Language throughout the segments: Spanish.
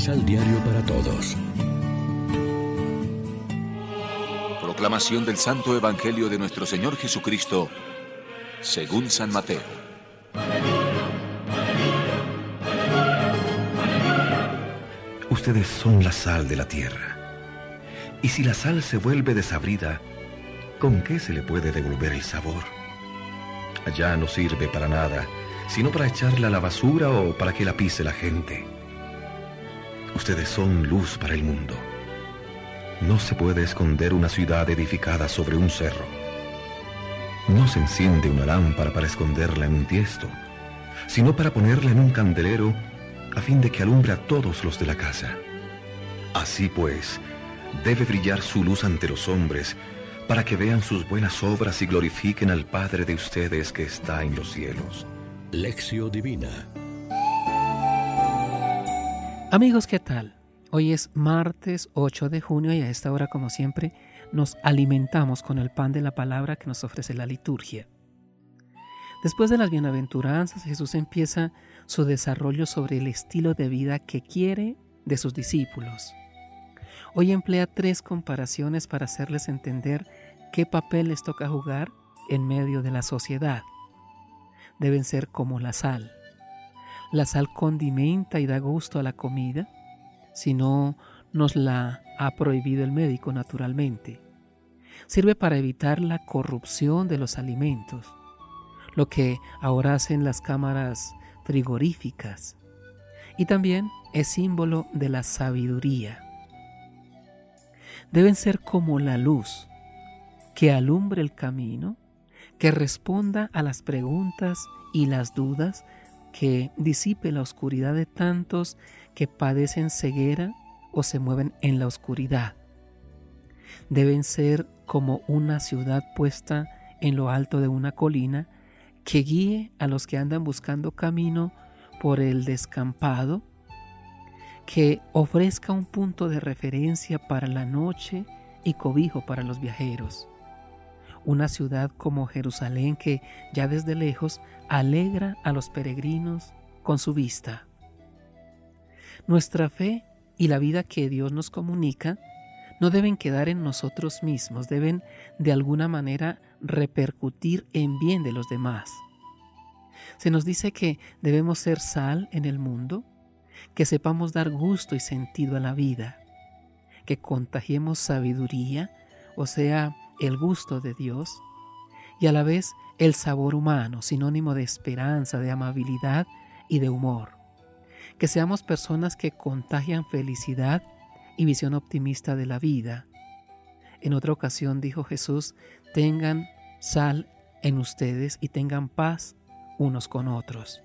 Misal Diario para Todos. Proclamación del Santo Evangelio de nuestro Señor Jesucristo, según San Mateo. Ustedes son la sal de la tierra. Y si la sal se vuelve desabrida, ¿con qué se le puede devolver el sabor? Allá no sirve para nada, sino para echarla a la basura o para que la pise la gente. Ustedes son luz para el mundo. No se puede esconder una ciudad edificada sobre un cerro. No se enciende una lámpara para esconderla en un tiesto, sino para ponerla en un candelero a fin de que alumbre a todos los de la casa. Así pues, debe brillar su luz ante los hombres, para que vean sus buenas obras y glorifiquen al Padre de ustedes que está en los cielos. Lección Divina Amigos, ¿qué tal? Hoy es martes 8 de junio y a esta hora, como siempre, nos alimentamos con el pan de la palabra que nos ofrece la liturgia. Después de las bienaventuranzas, Jesús empieza su desarrollo sobre el estilo de vida que quiere de sus discípulos. Hoy emplea tres comparaciones para hacerles entender qué papel les toca jugar en medio de la sociedad. Deben ser como la sal. La sal condimenta y da gusto a la comida, si no nos la ha prohibido el médico naturalmente. Sirve para evitar la corrupción de los alimentos, lo que ahora hacen las cámaras frigoríficas. Y también es símbolo de la sabiduría. Deben ser como la luz, que alumbre el camino, que responda a las preguntas y las dudas que disipe la oscuridad de tantos que padecen ceguera o se mueven en la oscuridad. Deben ser como una ciudad puesta en lo alto de una colina que guíe a los que andan buscando camino por el descampado, que ofrezca un punto de referencia para la noche y cobijo para los viajeros una ciudad como Jerusalén que ya desde lejos alegra a los peregrinos con su vista. Nuestra fe y la vida que Dios nos comunica no deben quedar en nosotros mismos, deben de alguna manera repercutir en bien de los demás. Se nos dice que debemos ser sal en el mundo, que sepamos dar gusto y sentido a la vida, que contagiemos sabiduría, o sea, el gusto de Dios y a la vez el sabor humano, sinónimo de esperanza, de amabilidad y de humor. Que seamos personas que contagian felicidad y visión optimista de la vida. En otra ocasión dijo Jesús, tengan sal en ustedes y tengan paz unos con otros.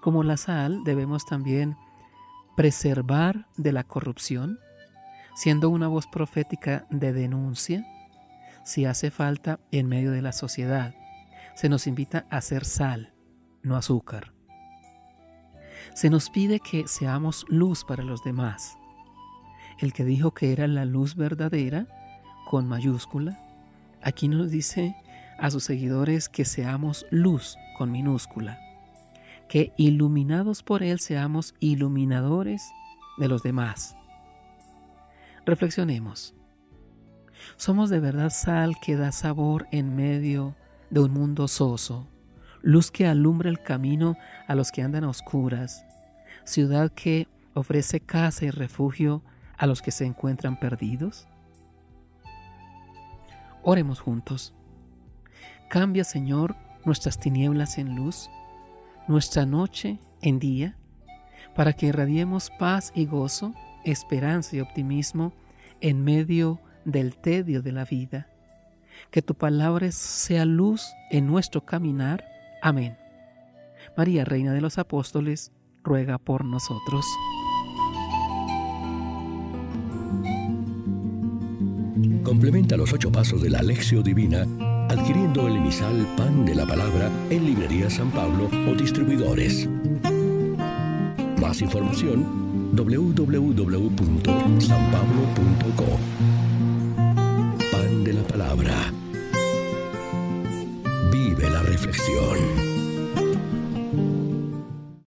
Como la sal debemos también preservar de la corrupción, siendo una voz profética de denuncia, si hace falta en medio de la sociedad. Se nos invita a ser sal, no azúcar. Se nos pide que seamos luz para los demás. El que dijo que era la luz verdadera, con mayúscula, aquí nos dice a sus seguidores que seamos luz con minúscula, que iluminados por Él seamos iluminadores de los demás. Reflexionemos. Somos de verdad sal que da sabor en medio de un mundo soso, luz que alumbra el camino a los que andan a oscuras, ciudad que ofrece casa y refugio a los que se encuentran perdidos. Oremos juntos. Cambia, Señor, nuestras tinieblas en luz, nuestra noche en día, para que irradiemos paz y gozo, esperanza y optimismo en medio del tedio de la vida. Que tu palabra sea luz en nuestro caminar. Amén. María, Reina de los Apóstoles, ruega por nosotros. Complementa los ocho pasos de la Alexio Divina adquiriendo el emisal Pan de la Palabra en Librería San Pablo o distribuidores. Más información www.sanpablo.co